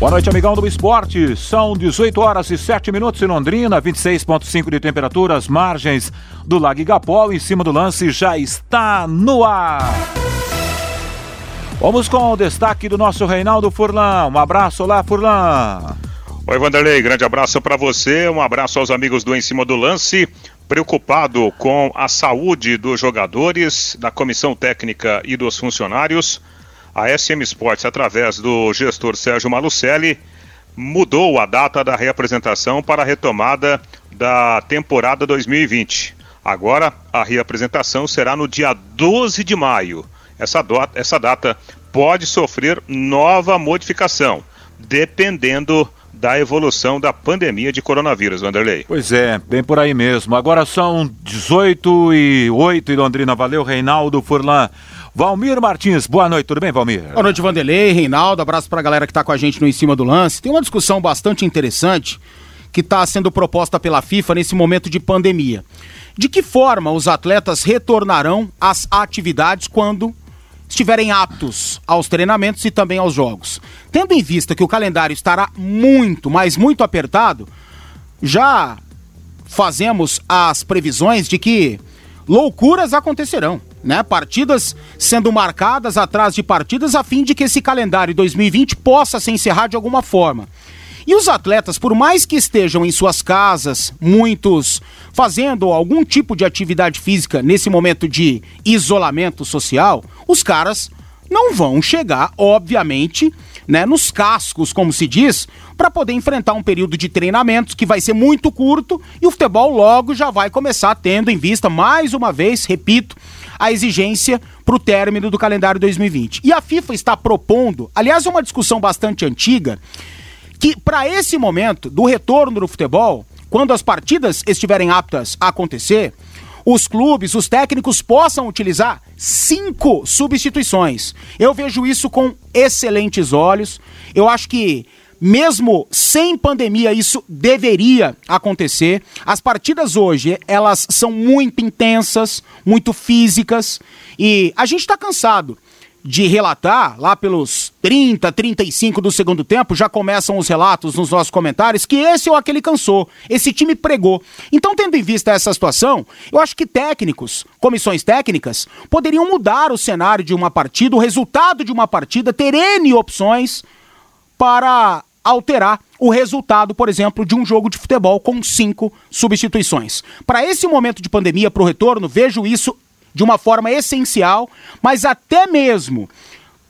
Boa noite, amigão do esporte. São 18 horas e 7 minutos em Londrina, 26,5 de temperatura, as margens do Lago Igapó. Em cima do lance já está no ar. Vamos com o destaque do nosso Reinaldo Furlan. Um abraço lá, Furlan. Oi, Vanderlei, grande abraço para você. Um abraço aos amigos do Em Cima do Lance. Preocupado com a saúde dos jogadores, da comissão técnica e dos funcionários a SM Sports, através do gestor Sérgio Malucelli, mudou a data da reapresentação para a retomada da temporada 2020. Agora, a reapresentação será no dia 12 de maio. Essa, do, essa data pode sofrer nova modificação, dependendo da evolução da pandemia de coronavírus, Vanderlei. Pois é, bem por aí mesmo. Agora são 18 e 8 em Londrina. Valeu, Reinaldo Furlan. Valmir Martins, boa noite, tudo bem, Valmir? Boa noite, Vanderlei, Reinaldo, abraço para a galera que está com a gente no Em Cima do Lance. Tem uma discussão bastante interessante que está sendo proposta pela FIFA nesse momento de pandemia. De que forma os atletas retornarão às atividades quando estiverem aptos aos treinamentos e também aos jogos? Tendo em vista que o calendário estará muito, mas muito apertado, já fazemos as previsões de que loucuras acontecerão né? Partidas sendo marcadas atrás de partidas a fim de que esse calendário 2020 possa se encerrar de alguma forma. E os atletas, por mais que estejam em suas casas, muitos fazendo algum tipo de atividade física nesse momento de isolamento social, os caras não vão chegar, obviamente, né, nos cascos, como se diz, para poder enfrentar um período de treinamentos que vai ser muito curto e o futebol logo já vai começar tendo em vista, mais uma vez, repito, a exigência para o término do calendário 2020. E a FIFA está propondo, aliás, uma discussão bastante antiga, que para esse momento do retorno do futebol, quando as partidas estiverem aptas a acontecer, os clubes, os técnicos possam utilizar cinco substituições. Eu vejo isso com excelentes olhos. Eu acho que mesmo sem pandemia, isso deveria acontecer. As partidas hoje, elas são muito intensas, muito físicas, e a gente está cansado de relatar, lá pelos 30, 35 do segundo tempo, já começam os relatos nos nossos comentários, que esse ou aquele cansou, esse time pregou. Então, tendo em vista essa situação, eu acho que técnicos, comissões técnicas, poderiam mudar o cenário de uma partida, o resultado de uma partida, ter N opções para alterar o resultado, por exemplo, de um jogo de futebol com cinco substituições. Para esse momento de pandemia, para o retorno, vejo isso de uma forma essencial, mas até mesmo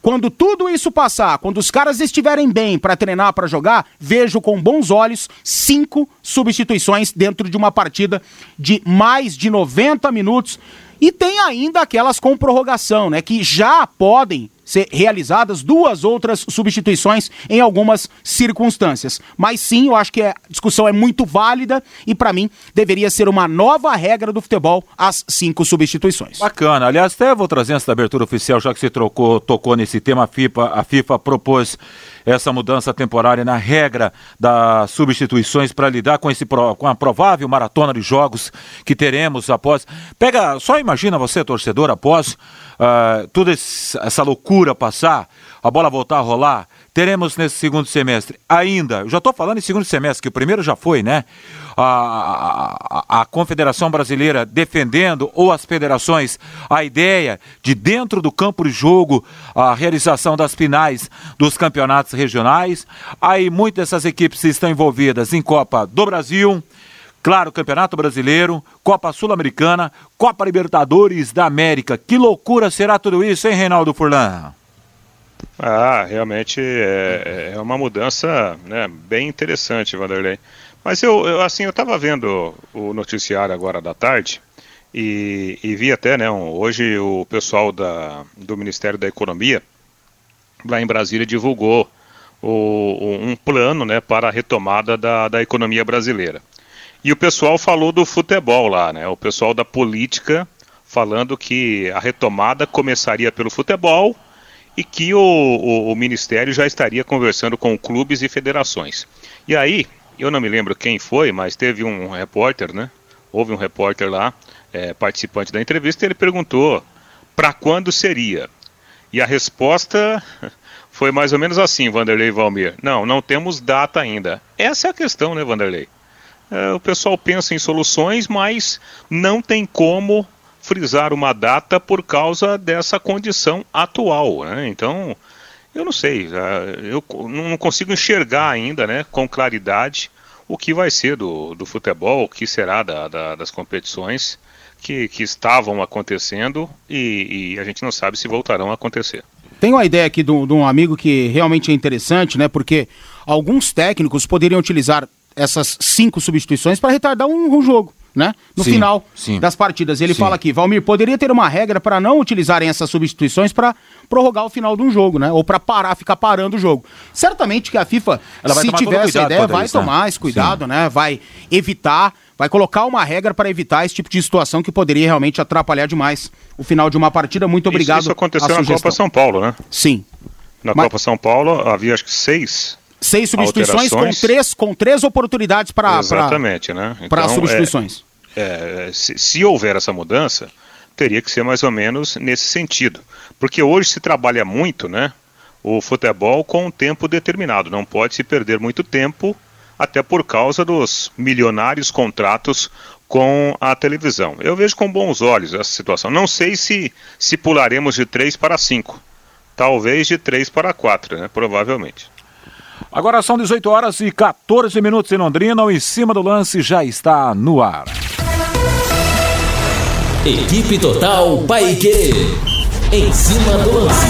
quando tudo isso passar, quando os caras estiverem bem para treinar, para jogar, vejo com bons olhos cinco substituições dentro de uma partida de mais de 90 minutos. E tem ainda aquelas com prorrogação, né? Que já podem ser realizadas duas outras substituições em algumas circunstâncias. Mas sim, eu acho que a discussão é muito válida e para mim deveria ser uma nova regra do futebol as cinco substituições. Bacana. Aliás, até vou trazer essa abertura oficial, já que você trocou, tocou nesse tema, a FIFA, a FIFA propôs essa mudança temporária na regra das substituições para lidar com esse com a provável maratona de jogos que teremos após. Pega, só imagina você, torcedor, após uh, toda essa loucura passar, a bola voltar a rolar, teremos nesse segundo semestre ainda, já estou falando em segundo semestre, que o primeiro já foi, né? A, a, a, Confederação Brasileira defendendo, ou as federações, a ideia de dentro do campo de jogo, a realização das finais dos campeonatos regionais. Aí muitas dessas equipes estão envolvidas em Copa do Brasil, Claro, Campeonato Brasileiro, Copa Sul-Americana, Copa Libertadores da América. Que loucura será tudo isso, hein, Reinaldo Furlan? Ah, realmente é, é uma mudança né, bem interessante, Vanderlei. Mas eu, eu assim, eu estava vendo o noticiário agora da tarde e, e vi até, né, um, hoje o pessoal da, do Ministério da Economia lá em Brasília divulgou o, um plano, né, para a retomada da, da economia brasileira. E o pessoal falou do futebol lá, né? O pessoal da política falando que a retomada começaria pelo futebol e que o, o, o, Ministério já estaria conversando com clubes e federações. E aí, eu não me lembro quem foi, mas teve um repórter, né? Houve um repórter lá, é, participante da entrevista, e ele perguntou para quando seria. E a resposta foi mais ou menos assim, Vanderlei Valmir. Não, não temos data ainda. Essa é a questão, né, Vanderlei? É, o pessoal pensa em soluções, mas não tem como frisar uma data por causa dessa condição atual. Né? Então, eu não sei, eu não consigo enxergar ainda né, com claridade o que vai ser do, do futebol, o que será da, da, das competições que, que estavam acontecendo e, e, a gente não sabe se voltarão a acontecer. Tem uma ideia aqui de um, amigo que realmente é interessante, né? Porque alguns técnicos poderiam utilizar essas cinco substituições para retardar um, um jogo né? No sim, final sim. das partidas. Ele sim. fala aqui, Valmir, poderia ter uma regra para não utilizarem essas substituições para prorrogar o final de um jogo, né? Ou para parar, ficar parando o jogo. Certamente que a FIFA, se tiver essa ideia, vai isso, tomar né? esse cuidado, né? Vai evitar, vai colocar uma regra para evitar esse tipo de situação que poderia realmente atrapalhar demais o final de uma partida. Muito obrigado. Isso, isso aconteceu na Copa São Paulo, né? Sim. Na Mas... Copa São Paulo havia acho que seis Seis substituições com três, com três oportunidades para Exatamente, pra, né? Então, para substituições. É, é, se, se houver essa mudança, teria que ser mais ou menos nesse sentido. Porque hoje se trabalha muito, né? O futebol com um tempo determinado. Não pode se perder muito tempo, até por causa dos milionários contratos com a televisão. Eu vejo com bons olhos essa situação. Não sei se, se pularemos de 3 para 5. Talvez de 3 para 4, né? Provavelmente. Agora são 18 horas e 14 minutos em Londrina. O Em Cima do Lance já está no ar. Equipe Total Paique. Em cima do lance.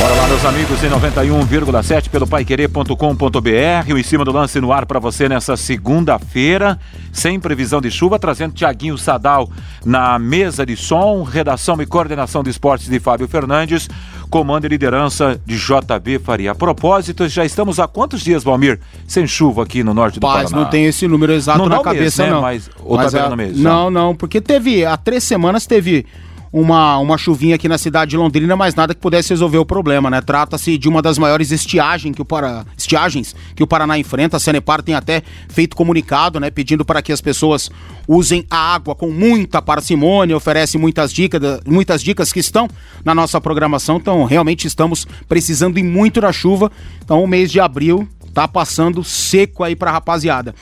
Bora lá, meus amigos, em 91,7 pelo paiquerê.com.br. O Em Cima do Lance no ar para você nessa segunda-feira, sem previsão de chuva, trazendo Tiaguinho Sadal na mesa de som, redação e coordenação de esportes de Fábio Fernandes, comando e liderança de JB Faria. A propósito, já estamos há quantos dias, Valmir, sem chuva aqui no norte do Paz, Paraná? não tem esse número exato não na cabeça, mês, né? não. Mas, ou Mas tá é, no mês? Não, não, porque teve, há três semanas teve uma, uma chuvinha aqui na cidade de Londrina, mas nada que pudesse resolver o problema, né? Trata-se de uma das maiores estiagens que o, para... estiagens que o Paraná enfrenta. A Sanepar tem até feito comunicado, né? Pedindo para que as pessoas usem a água com muita parcimônia, oferece muitas dicas, muitas dicas que estão na nossa programação. Então, realmente estamos precisando e muito da chuva. Então, o mês de abril tá passando seco aí pra rapaziada.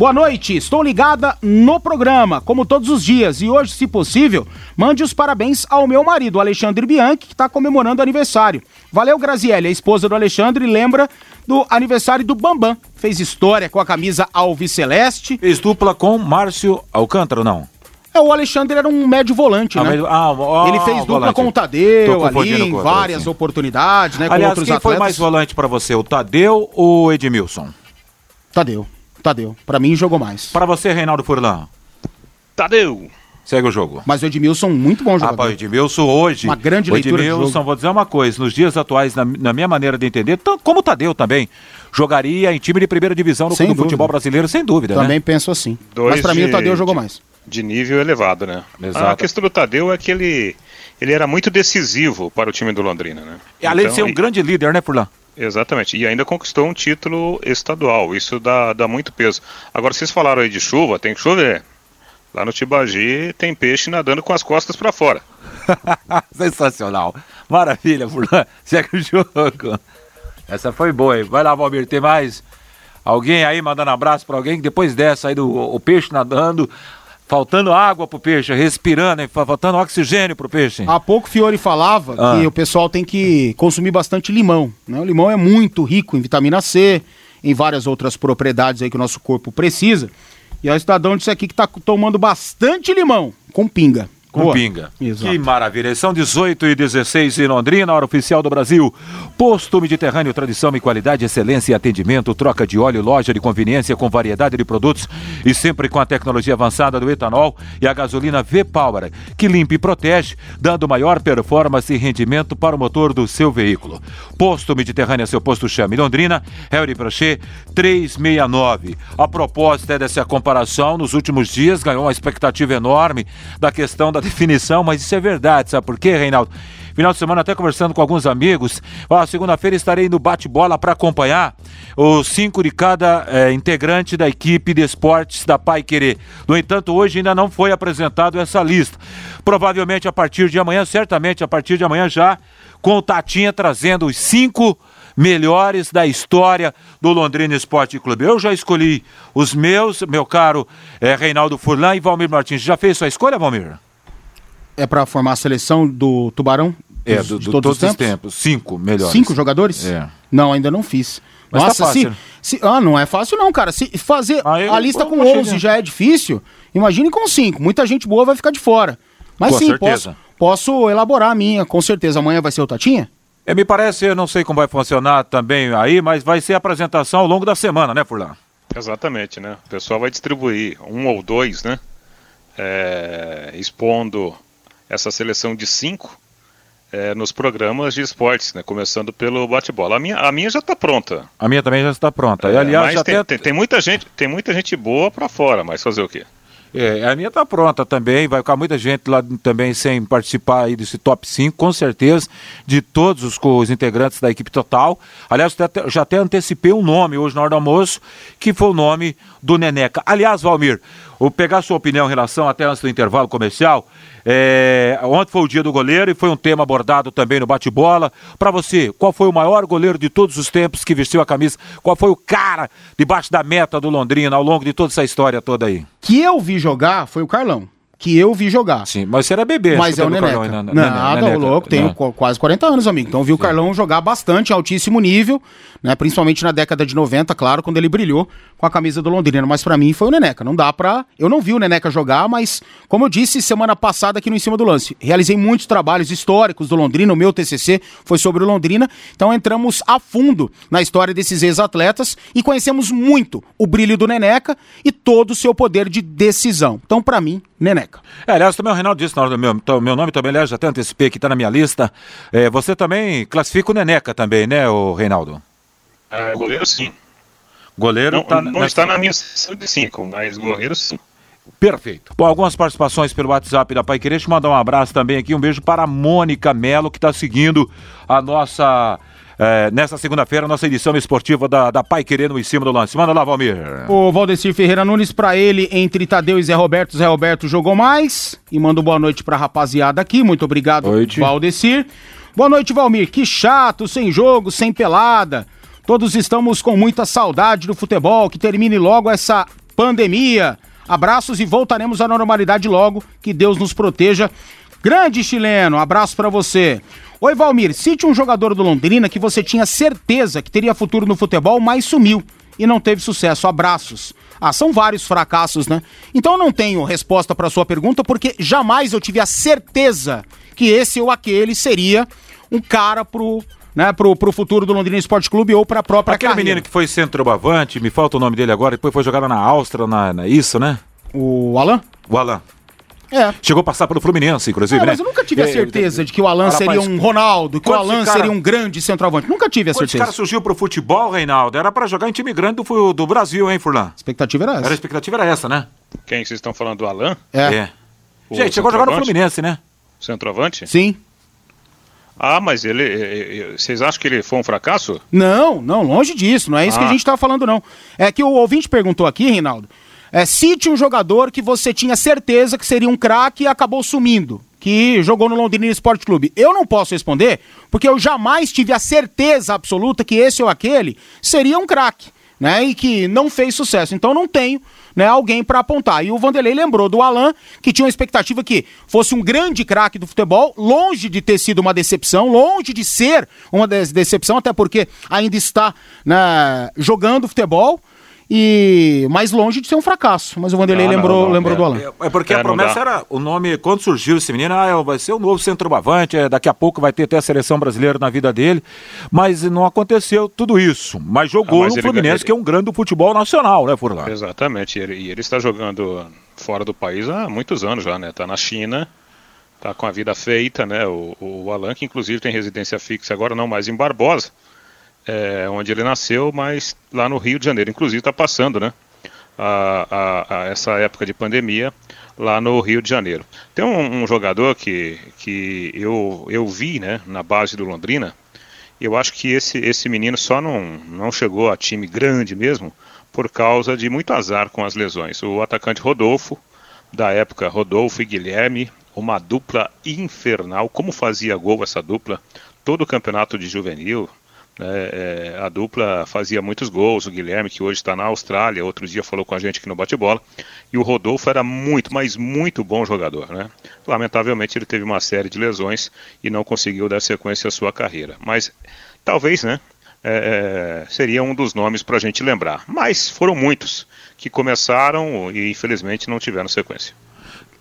Boa noite, estou ligada no programa, como todos os dias, e hoje, se possível, mande os parabéns ao meu marido, Alexandre Bianchi, que está comemorando aniversário. Valeu, Graziele, a esposa do Alexandre, lembra do aniversário do Bambam. Fez história com a camisa Alves Celeste. Fez dupla com Márcio Alcântara, não? É, o Alexandre era um médio volante, ah, né? Médio... Ah, oh, Ele fez dupla volante. com o Tadeu ali, em várias oportunidades, né? Aliás, com outros quem atletas. foi mais volante para você, o Tadeu ou o Edmilson? Tadeu. Tadeu. Para mim, jogou mais. Para você, Reinaldo Furlan? Tadeu. Segue o jogo. Mas o Edmilson, muito bom jogador. Ah, o Edmilson hoje. Uma grande leitura. O Edmilson, vou dizer uma coisa: nos dias atuais, na, na minha maneira de entender, como o Tadeu também, jogaria em time de primeira divisão no, no futebol brasileiro, sem dúvida. Também né? penso assim. Dois Mas para mim, o Tadeu jogou mais. De nível elevado, né? Exato. A questão do Tadeu é que ele, ele era muito decisivo para o time do Londrina, né? E além então, de ser um e... grande líder, né, Furlan? Exatamente. E ainda conquistou um título estadual. Isso dá, dá muito peso. Agora, vocês falaram aí de chuva, tem que chover. Lá no Tibagi tem peixe nadando com as costas para fora. Sensacional. Maravilha, Furlan. Segue o jogo. Essa foi boa, hein? Vai lá, Valmir, tem mais? Alguém aí mandando abraço para alguém? Depois dessa aí do o peixe nadando, faltando água pro peixe, respirando, faltando oxigênio pro peixe. Há pouco o Fiore falava ah. que o pessoal tem que consumir bastante limão. Né? O limão é muito rico em vitamina C, em várias outras propriedades aí que o nosso corpo precisa. E o cidadão disse aqui que tá tomando bastante limão com pinga. Com Boa. pinga. Exato. Que maravilha. São 18 e 16 em Londrina, hora oficial do Brasil. Posto Mediterrâneo, tradição e qualidade, excelência e atendimento, troca de óleo, loja de conveniência com variedade de produtos e sempre com a tecnologia avançada do etanol e a gasolina V-Power, que limpa e protege, dando maior performance e rendimento para o motor do seu veículo. Posto Mediterrâneo, seu posto chame Londrina, Harry Prochet 369. A proposta é dessa comparação, nos últimos dias ganhou uma expectativa enorme da questão da definição, mas isso é verdade, sabe por quê, Reinaldo? Final de semana, até conversando com alguns amigos. Ó, segunda-feira estarei no bate-bola para acompanhar os cinco de cada é, integrante da equipe de esportes da Pai Querer. No entanto, hoje ainda não foi apresentado essa lista. Provavelmente a partir de amanhã, certamente a partir de amanhã já, com o Tatinha trazendo os cinco melhores da história do Londrina Esporte Clube. Eu já escolhi os meus, meu caro é, Reinaldo Furlan e Valmir Martins. Já fez sua escolha, Valmir? É para formar a seleção do Tubarão? É, do, do, todos, todos os tempos? tempos? Cinco melhores. Cinco jogadores? É. Não, ainda não fiz. Mas tá Nossa, tá se, se, ah, não é fácil não, cara. Se fazer ah, eu, a lista com 11 já é difícil, imagine com cinco. Muita gente boa vai ficar de fora. Mas com sim, posso, posso elaborar a minha, com certeza. Amanhã vai ser o Tatinha? É, me parece, eu não sei como vai funcionar também aí, mas vai ser a apresentação ao longo da semana, né, Furlan? Exatamente, né? O pessoal vai distribuir um ou dois, né? É, expondo essa seleção de cinco é, nos programas de esportes, né? Começando pelo bate-bola. A minha, a minha já está pronta. A minha também já está pronta. É, e, aliás, já tem, tem, tem, muita gente, tem muita gente boa para fora, mas fazer o quê? É, a minha está pronta também, vai ficar muita gente lá também sem participar aí desse top 5, com certeza, de todos os, os integrantes da equipe total. Aliás, já até antecipei um nome hoje na hora do almoço, que foi o nome do Neneca. Aliás, Valmir, vou pegar sua opinião em relação, até antes do intervalo comercial, é, ontem foi o dia do goleiro e foi um tema abordado também no bate-bola. Para você, qual foi o maior goleiro de todos os tempos que vestiu a camisa? Qual foi o cara debaixo da meta do Londrina ao longo de toda essa história toda aí? Que eu vi jogar foi o Carlão que eu vi jogar. Sim, mas você era bebê. Mas é o Neneca. Carlão, Nada, Neneca. louco, tenho não. quase 40 anos, amigo. Então vi o Carlão jogar bastante, altíssimo nível, né? Principalmente na década de 90, claro, quando ele brilhou com a camisa do Londrina. Mas para mim foi o Neneca. Não dá pra... Eu não vi o Neneca jogar, mas como eu disse semana passada aqui no Em Cima do Lance, realizei muitos trabalhos históricos do Londrina, o meu TCC foi sobre o Londrina, então entramos a fundo na história desses ex-atletas e conhecemos muito o brilho do Neneca e todo o seu poder de decisão. Então, para mim, Neneca. É, aliás, também o Reinaldo disse na hora do meu, então, meu nome também, aliás, já até antecipei que está na minha lista. É, você também classifica o Neneca também, né, o Reinaldo? É, goleiro sim. Goleiro não, tá, não está na minha sessão de cinco, mas goleiro sim. Perfeito. Bom, algumas participações pelo WhatsApp da Pai Querer. Deixa eu mandar um abraço também aqui, um beijo para a Mônica Melo, que está seguindo a nossa é, nesta segunda-feira, nossa edição esportiva da, da Pai Querendo em cima do lance. Manda lá, Valmir. O Valdecir Ferreira Nunes, para ele, entre Tadeu e Zé Roberto, Zé Roberto jogou mais. E manda boa noite pra rapaziada aqui. Muito obrigado, noite. Valdecir. Boa noite, Valmir. Que chato, sem jogo, sem pelada. Todos estamos com muita saudade do futebol. Que termine logo essa pandemia. Abraços e voltaremos à normalidade logo. Que Deus nos proteja. Grande chileno, abraço para você. Oi, Valmir, cite um jogador do Londrina que você tinha certeza que teria futuro no futebol, mas sumiu e não teve sucesso. Abraços. Ah, são vários fracassos, né? Então eu não tenho resposta para sua pergunta porque jamais eu tive a certeza que esse ou aquele seria um cara pro né, pro, pro futuro do Londrina Esporte Clube ou pra própria Aquele carreira. menino que foi centroavante, me falta o nome dele agora, depois foi jogado na Áustria, na, na isso, né? O Alan? O Alan. É. Chegou a passar pelo Fluminense, inclusive, é, né? Mas eu nunca tive a é, certeza de que o Alan rapaz, seria um Ronaldo, que o Alan cara... seria um grande centroavante. Nunca tive a certeza. Esse cara surgiu pro futebol, Reinaldo, era para jogar em time grande do, do Brasil, hein, Furlan? A expectativa era essa. Era, a expectativa era essa, né? Quem vocês estão falando do Alan? É. é. Gente, chegou a jogar no Fluminense, né? Centroavante? Sim. Ah, mas ele. Vocês acham que ele foi um fracasso? Não, não, longe disso. Não é isso ah. que a gente estava falando, não. É que o ouvinte perguntou aqui, Reinaldo, é, cite um jogador que você tinha certeza que seria um craque e acabou sumindo, que jogou no Londrina Esporte Clube. Eu não posso responder, porque eu jamais tive a certeza absoluta que esse ou aquele seria um craque, né? E que não fez sucesso. Então não tenho né, alguém para apontar. E o Vanderlei lembrou do Alan, que tinha uma expectativa que fosse um grande craque do futebol, longe de ter sido uma decepção, longe de ser uma decepção, até porque ainda está né, jogando futebol e mais longe de ser um fracasso. Mas o Vanderlei não, lembrou, não, não, lembrou é, do Alan. É, é porque é, a promessa era o nome, quando surgiu esse menino, ah, vai ser o novo centroavante, é, daqui a pouco vai ter até a seleção brasileira na vida dele, mas não aconteceu tudo isso. Mas jogou ah, mas no Fluminense, ele... que é um grande do futebol nacional, né, Furlan? Exatamente, e ele, e ele está jogando fora do país há muitos anos já, né? Está na China, está com a vida feita, né? O, o Alan, que inclusive tem residência fixa agora, não mais em Barbosa, é, onde ele nasceu, mas lá no Rio de Janeiro. Inclusive está passando, né? A, a, a, essa época de pandemia lá no Rio de Janeiro. Tem um, um, jogador que, que eu, eu vi né, na base do Londrina. Eu acho que esse, esse menino só não, não chegou a time grande mesmo por causa de muito azar com as lesões. O atacante Rodolfo, da época Rodolfo e Guilherme, uma dupla infernal. Como fazia gol essa dupla? Todo o campeonato de juvenil, é, é, a dupla fazia muitos gols, o Guilherme, que hoje está na Austrália, outro dia falou com a gente aqui no bate-bola, e o Rodolfo era muito, mas muito bom jogador. Né? Lamentavelmente ele teve uma série de lesões e não conseguiu dar sequência à sua carreira. Mas talvez, né? É, é seria um dos nomes para a gente lembrar. Mas foram muitos que começaram e infelizmente não tiveram sequência.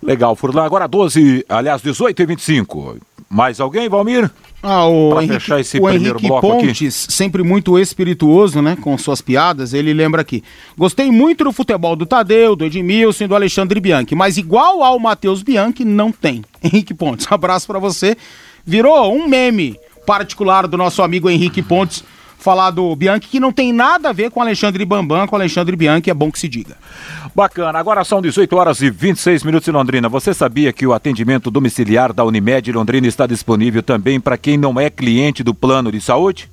Legal, Furlan. Agora 12, aliás, 18 e 25. Mais alguém, Valmir? Ah, o Henrique, esse o Henrique Pontes, aqui. sempre muito espirituoso, né, com suas piadas, ele lembra aqui. Gostei muito do futebol do Tadeu, do Edmilson e do Alexandre Bianchi, mas igual ao Matheus Bianchi, não tem. Henrique Pontes, abraço para você. Virou um meme particular do nosso amigo Henrique Pontes falar do Bianchi, que não tem nada a ver com Alexandre Bambam, com Alexandre Bianchi, é bom que se diga. Bacana, agora são 18 horas e 26 minutos em Londrina. Você sabia que o atendimento domiciliar da Unimed Londrina está disponível também para quem não é cliente do plano de saúde?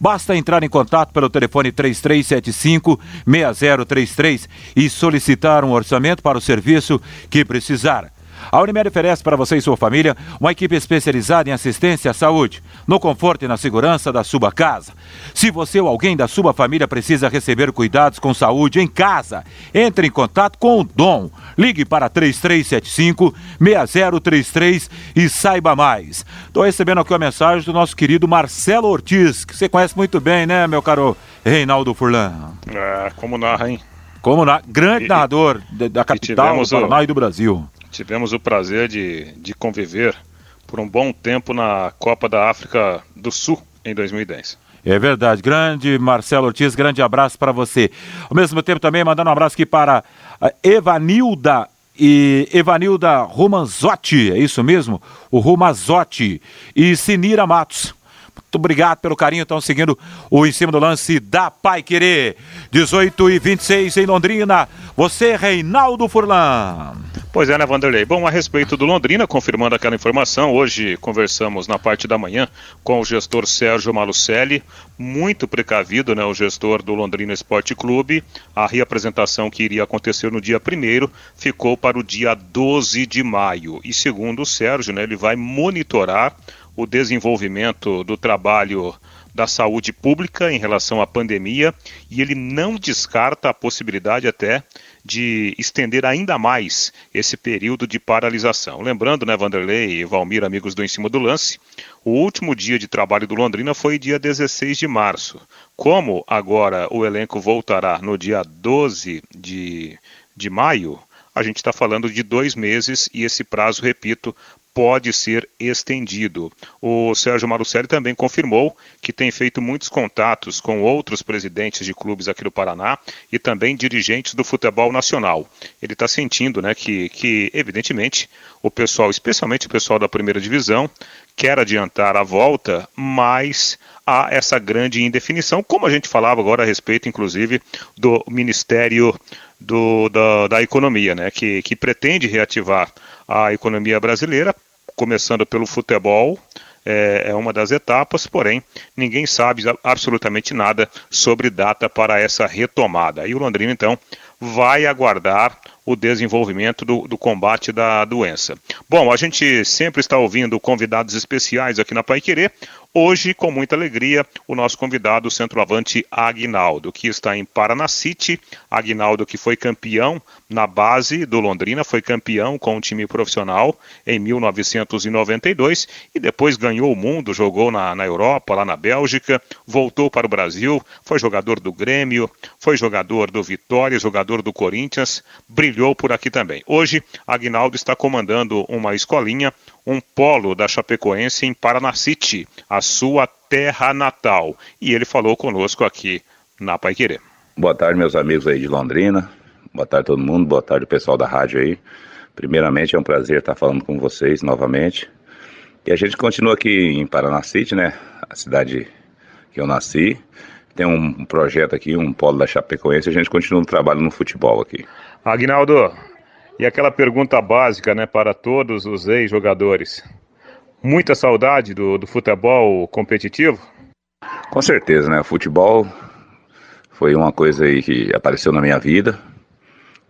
Basta entrar em contato pelo telefone 3375-6033 e solicitar um orçamento para o serviço que precisar. A Unimed oferece para você e sua família uma equipe especializada em assistência à saúde, no conforto e na segurança da sua casa. Se você ou alguém da sua família precisa receber cuidados com saúde em casa, entre em contato com o Dom. Ligue para 3375-6033 e saiba mais. Estou recebendo aqui uma mensagem do nosso querido Marcelo Ortiz, que você conhece muito bem, né, meu caro Reinaldo Furlan? É, como narra, hein? Como na... grande e, narrador da capital do Paraná o... e do Brasil. Tivemos o prazer de, de conviver por um bom tempo na Copa da África do Sul em 2010. É verdade. Grande Marcelo Ortiz, grande abraço para você. Ao mesmo tempo também mandando um abraço aqui para Evanilda e Evanilda Romanzotti, é isso mesmo? O Romazotti e Sinira Matos. Muito obrigado pelo carinho. Estão seguindo o em cima do lance da Pai Querer. 18 e 26 em Londrina. Você, Reinaldo Furlan. Pois é, né, Vanderlei? Bom, a respeito do Londrina, confirmando aquela informação, hoje conversamos na parte da manhã com o gestor Sérgio Malucelli, muito precavido, né, o gestor do Londrina Esporte Clube. A reapresentação que iria acontecer no dia 1 ficou para o dia 12 de maio. E segundo o Sérgio, né, ele vai monitorar o desenvolvimento do trabalho da saúde pública em relação à pandemia e ele não descarta a possibilidade até de estender ainda mais esse período de paralisação. Lembrando, né, Vanderlei e Valmir, amigos do Em Cima do Lance, o último dia de trabalho do Londrina foi dia 16 de março. Como agora o elenco voltará no dia 12 de, de maio, a gente está falando de dois meses e esse prazo, repito, pode ser estendido. O Sérgio Marucelli também confirmou que tem feito muitos contatos com outros presidentes de clubes aqui do Paraná e também dirigentes do futebol nacional. Ele está sentindo né, que, que, evidentemente, o pessoal, especialmente o pessoal da primeira divisão, quer adiantar a volta, mas há essa grande indefinição, como a gente falava agora a respeito, inclusive, do Ministério do, da, da Economia, né, que, que pretende reativar a economia brasileira começando pelo futebol, é, é, uma das etapas, porém ninguém sabe absolutamente nada sobre data para essa retomada. E o Londrina então vai aguardar o desenvolvimento do, do combate da doença. Bom, a gente sempre está ouvindo convidados especiais aqui na Pai Querer. Hoje, com muita alegria, o nosso convidado, o centroavante Agnaldo, que está em Paranacite. Agnaldo, que foi campeão na base do Londrina, foi campeão com o time profissional em 1992 e depois ganhou o mundo, jogou na, na Europa, lá na Bélgica, voltou para o Brasil, foi jogador do Grêmio, foi jogador do Vitória, jogador do Corinthians, brilhou por aqui também. Hoje, Agnaldo está comandando uma escolinha, um polo da Chapecoense em Paranacite, a sua terra natal. E ele falou conosco aqui na Paiquerê. Boa tarde, meus amigos aí de Londrina. Boa tarde todo mundo, boa tarde pessoal da rádio aí. Primeiramente é um prazer estar falando com vocês novamente. E a gente continua aqui em Paranacite, né? A cidade que eu nasci. Tem um projeto aqui, um polo da Chapecoense, a gente continua no trabalho no futebol aqui. Aguinaldo, e aquela pergunta básica, né, para todos os ex-jogadores. Muita saudade do, do futebol competitivo? Com certeza, né? O futebol foi uma coisa aí que apareceu na minha vida,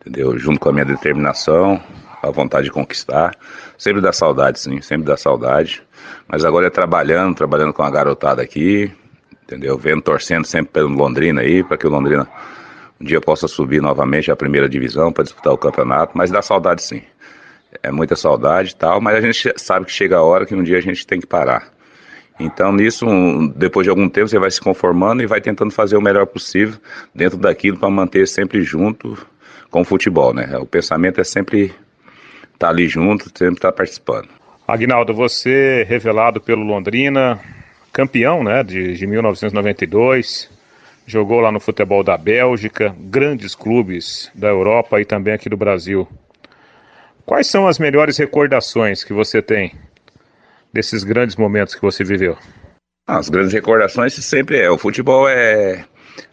entendeu? Junto com a minha determinação, a vontade de conquistar. Sempre dá saudade, sim, sempre dá saudade. Mas agora é trabalhando, trabalhando com a garotada aqui, entendeu? Vendo, torcendo sempre pelo Londrina aí, para que o Londrina um dia possa subir novamente à primeira divisão para disputar o campeonato, mas dá saudade sim. É muita saudade e tal, mas a gente sabe que chega a hora que um dia a gente tem que parar. Então, nisso, depois de algum tempo, você vai se conformando e vai tentando fazer o melhor possível dentro daquilo para manter sempre junto com o futebol, né? O pensamento é sempre estar tá ali junto, sempre estar tá participando. Agnaldo, você revelado pelo Londrina, campeão, né, de, de 1992, jogou lá no futebol da Bélgica, grandes clubes da Europa e também aqui do Brasil. Quais são as melhores recordações que você tem desses grandes momentos que você viveu? As grandes recordações sempre é. O futebol é.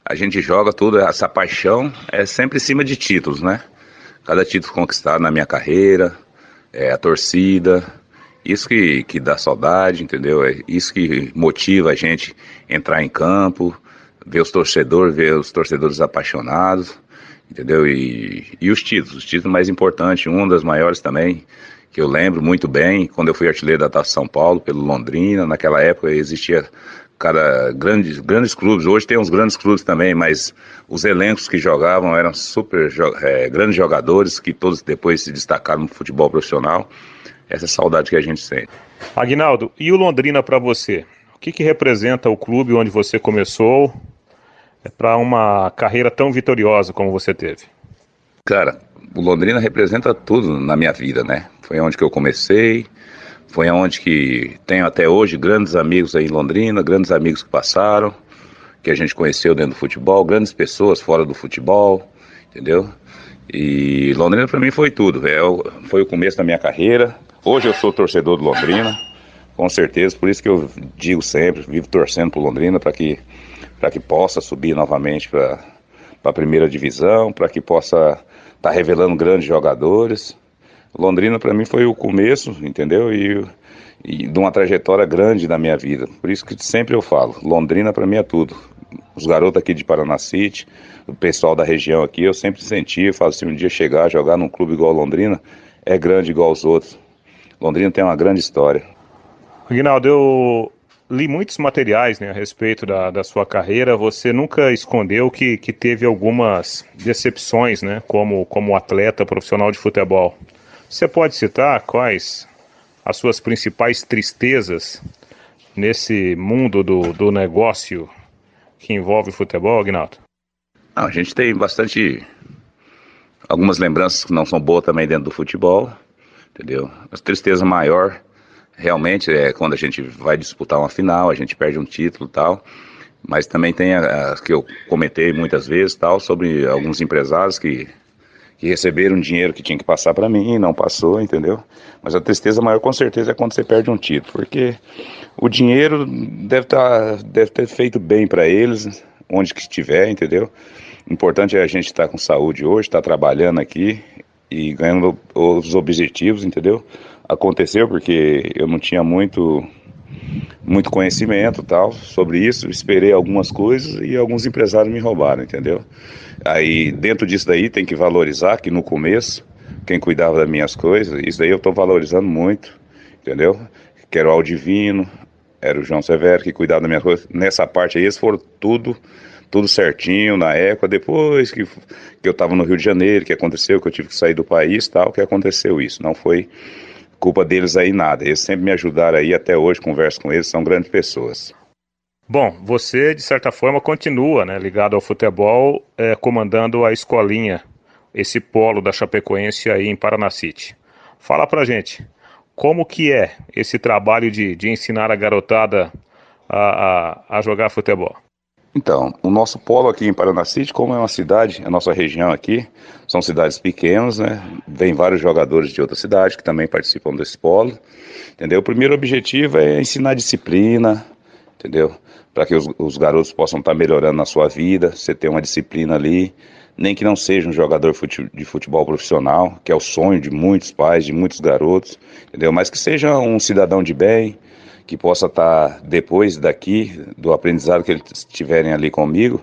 A gente joga tudo, essa paixão é sempre em cima de títulos, né? Cada título conquistado na minha carreira, é a torcida, isso que, que dá saudade, entendeu? É isso que motiva a gente entrar em campo, ver os torcedores, ver os torcedores apaixonados, entendeu? E, e os títulos, os títulos mais importantes, um das maiores também, que eu lembro muito bem, quando eu fui artilheiro da Taça São Paulo, pelo Londrina, naquela época existia cara, grandes, grandes clubes, hoje tem uns grandes clubes também, mas os elencos que jogavam eram super é, grandes jogadores, que todos depois se destacaram no futebol profissional, essa é saudade que a gente sente. Aguinaldo, e o Londrina para você? Que, que representa o clube onde você começou é para uma carreira tão vitoriosa como você teve? Cara, o Londrina representa tudo na minha vida, né? Foi onde que eu comecei, foi onde que tenho até hoje grandes amigos aí em Londrina, grandes amigos que passaram, que a gente conheceu dentro do futebol, grandes pessoas fora do futebol, entendeu? E Londrina para mim foi tudo, é, foi o começo da minha carreira. Hoje eu sou torcedor do Londrina, com certeza, por isso que eu digo sempre, vivo torcendo por Londrina para que para que possa subir novamente para a primeira divisão, para que possa estar tá revelando grandes jogadores. Londrina para mim foi o começo, entendeu? E, e de uma trajetória grande na minha vida. Por isso que sempre eu falo, Londrina para mim é tudo. Os garotos aqui de Paranacite, o pessoal da região aqui, eu sempre senti, falo se um dia chegar jogar num clube igual Londrina, é grande igual os outros. Londrina tem uma grande história. Aguinaldo, eu li muitos materiais né, a respeito da, da sua carreira. Você nunca escondeu que, que teve algumas decepções né, como, como atleta profissional de futebol. Você pode citar quais as suas principais tristezas nesse mundo do, do negócio que envolve futebol, Agnaldo? a gente tem bastante. Algumas lembranças que não são boas também dentro do futebol, entendeu? A tristeza maior realmente é quando a gente vai disputar uma final, a gente perde um título tal. Mas também tem a, a que eu comentei muitas vezes tal sobre alguns empresários que, que receberam dinheiro que tinha que passar para mim e não passou, entendeu? Mas a tristeza maior com certeza é quando você perde um título, porque o dinheiro deve, tá, deve ter feito bem para eles, onde que estiver, entendeu? O importante é a gente estar tá com saúde hoje, estar tá trabalhando aqui e ganhando os objetivos, entendeu? Aconteceu porque eu não tinha muito muito conhecimento tal sobre isso, esperei algumas coisas e alguns empresários me roubaram, entendeu? Aí dentro disso daí tem que valorizar que no começo quem cuidava das minhas coisas, isso daí eu estou valorizando muito, entendeu? Que era o Aldivino, era o João Severo que cuidava das minhas coisas. Nessa parte aí eles foram tudo tudo certinho na época, depois que, que eu estava no Rio de Janeiro, que aconteceu, que eu tive que sair do país tal, que aconteceu isso. Não foi culpa deles aí nada. Eles sempre me ajudaram aí até hoje, converso com eles, são grandes pessoas. Bom, você de certa forma continua né, ligado ao futebol, é, comandando a escolinha, esse polo da Chapecoense aí em Paranacite. Fala pra gente, como que é esse trabalho de, de ensinar a garotada a, a, a jogar futebol? Então, o nosso polo aqui em Paranacite, como é uma cidade, a nossa região aqui, são cidades pequenas, né? Vem vários jogadores de outras cidades que também participam desse polo, entendeu? O primeiro objetivo é ensinar disciplina, entendeu? Para que os, os, garotos possam estar melhorando na sua vida, você ter uma disciplina ali, nem que não seja um jogador de futebol profissional, que é o sonho de muitos pais, de muitos garotos, entendeu? Mas que seja um cidadão de bem, que possa estar depois daqui, do aprendizado que eles tiverem ali comigo,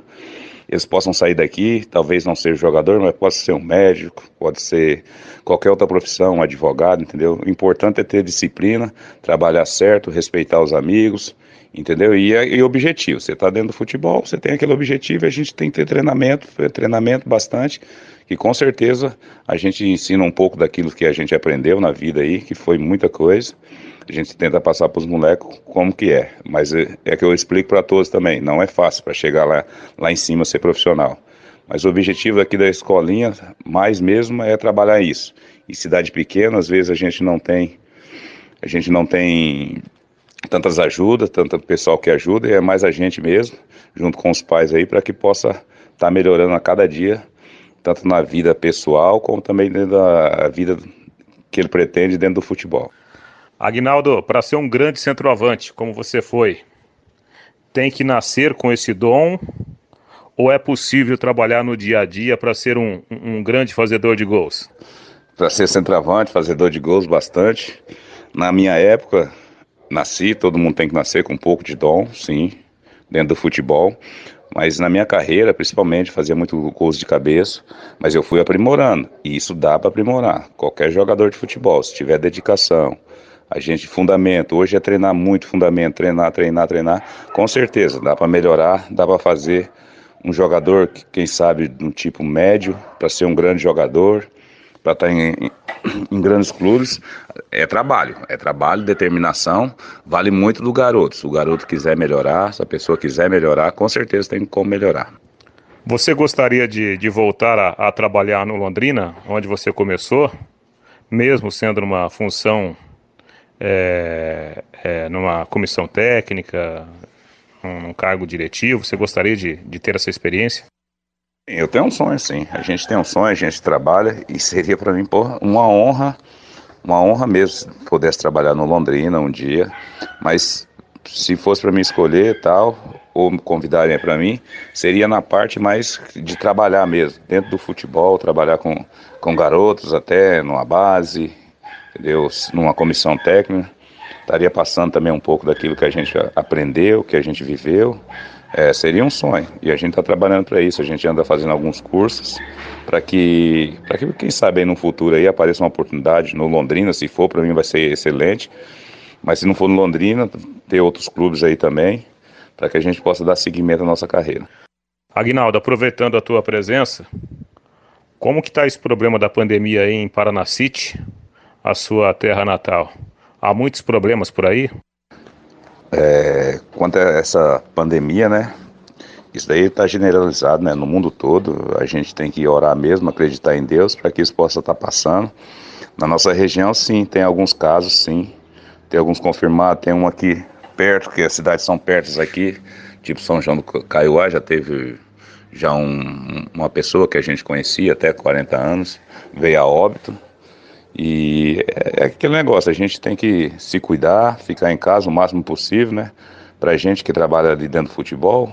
eles possam sair daqui, talvez não seja jogador, mas pode ser um médico, pode ser qualquer outra profissão, um advogado, entendeu? O importante é ter disciplina, trabalhar certo, respeitar os amigos, entendeu? E, e objetivo, você está dentro do futebol, você tem aquele objetivo, a gente tem que ter treinamento, treinamento bastante, que com certeza a gente ensina um pouco daquilo que a gente aprendeu na vida aí, que foi muita coisa, a gente tenta passar para os molecos como que é, mas é, é que eu explico para todos também, não é fácil para chegar lá, lá em cima ser profissional. Mas o objetivo aqui da escolinha, mais mesmo, é trabalhar isso. Em cidade pequena, às vezes a gente não tem, a gente não tem tantas ajudas, tanto pessoal que ajuda, e é mais a gente mesmo, junto com os pais aí, para que possa estar tá melhorando a cada dia, tanto na vida pessoal, como também dentro da vida que ele pretende dentro do futebol. Agnaldo, para ser um grande centroavante, como você foi, tem que nascer com esse dom ou é possível trabalhar no dia a dia para ser um, um grande fazedor de gols? Para ser centroavante, fazedor de gols, bastante. Na minha época, nasci, todo mundo tem que nascer com um pouco de dom, sim, dentro do futebol. Mas na minha carreira, principalmente, fazia muito gols de cabeça, mas eu fui aprimorando. E isso dá para aprimorar. Qualquer jogador de futebol, se tiver dedicação, a gente, fundamento, hoje é treinar muito fundamento, treinar, treinar, treinar. Com certeza, dá para melhorar, dá para fazer um jogador, quem sabe, no tipo médio, para ser um grande jogador, para estar tá em, em, em, grandes clubes. É trabalho, é trabalho, determinação, vale muito do garoto. Se o garoto quiser melhorar, se a pessoa quiser melhorar, com certeza tem como melhorar. Você gostaria de, de voltar a, a trabalhar no Londrina, onde você começou, mesmo sendo uma função é, é, numa comissão técnica, num, cargo diretivo? Você gostaria de, de ter essa experiência? Eu tenho um sonho, sim. A gente tem um sonho, a gente trabalha e seria para mim porra, uma honra, uma honra mesmo se pudesse trabalhar no Londrina um dia. Mas se fosse para mim escolher tal, ou convidarem para mim, seria na parte mais de trabalhar mesmo, dentro do futebol, trabalhar com, com garotos até numa base, entendeu? Numa comissão técnica, estaria passando também um pouco daquilo que a gente aprendeu, que a gente viveu. É, seria um sonho e a gente está trabalhando para isso. A gente anda fazendo alguns cursos para que, para que quem sabe aí no futuro aí apareça uma oportunidade no Londrina. Se for, para mim vai ser excelente. Mas se não for no Londrina, ter outros clubes aí também, para que a gente possa dar seguimento à nossa carreira. Aguinaldo, aproveitando a tua presença, como que está esse problema da pandemia aí em Paranacite? A sua terra natal. Há muitos problemas por aí? É, quanto a essa pandemia, né? Isso daí está generalizado né, no mundo todo. A gente tem que orar mesmo, acreditar em Deus para que isso possa estar tá passando. Na nossa região, sim, tem alguns casos, sim. Tem alguns confirmados. Tem um aqui perto, que as cidades são perto aqui, tipo São João do Caiuá, já teve já um, uma pessoa que a gente conhecia até 40 anos, veio a óbito. E é, é aquele negócio, a gente tem que se cuidar, ficar em casa o máximo possível, né? Pra gente que trabalha ali dentro do futebol,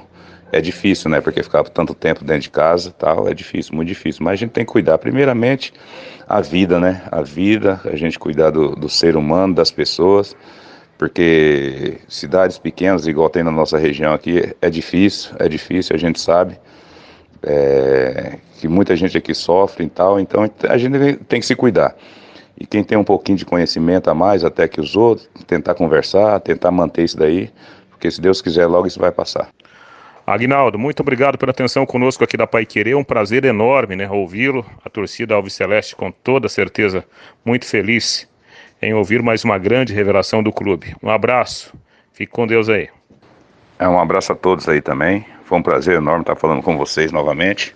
é difícil, né? Porque ficar tanto tempo dentro de casa tal, é difícil, muito difícil. Mas a gente tem que cuidar, primeiramente, a vida, né? A vida, a gente cuidar do, do ser humano, das pessoas, porque cidades pequenas, igual tem na nossa região aqui, é difícil, é difícil, a gente sabe é, que muita gente aqui sofre e tal, então a gente tem que se cuidar. E quem tem um pouquinho de conhecimento a mais, até que os outros, tentar conversar, tentar manter isso daí, porque se Deus quiser, logo isso vai passar. Agnaldo, muito obrigado pela atenção conosco aqui da Pai Querer. Um prazer enorme, né, ouvi-lo. A torcida Alves Celeste, com toda certeza, muito feliz em ouvir mais uma grande revelação do clube. Um abraço. Fique com Deus aí. É um abraço a todos aí também. Foi um prazer enorme estar falando com vocês novamente.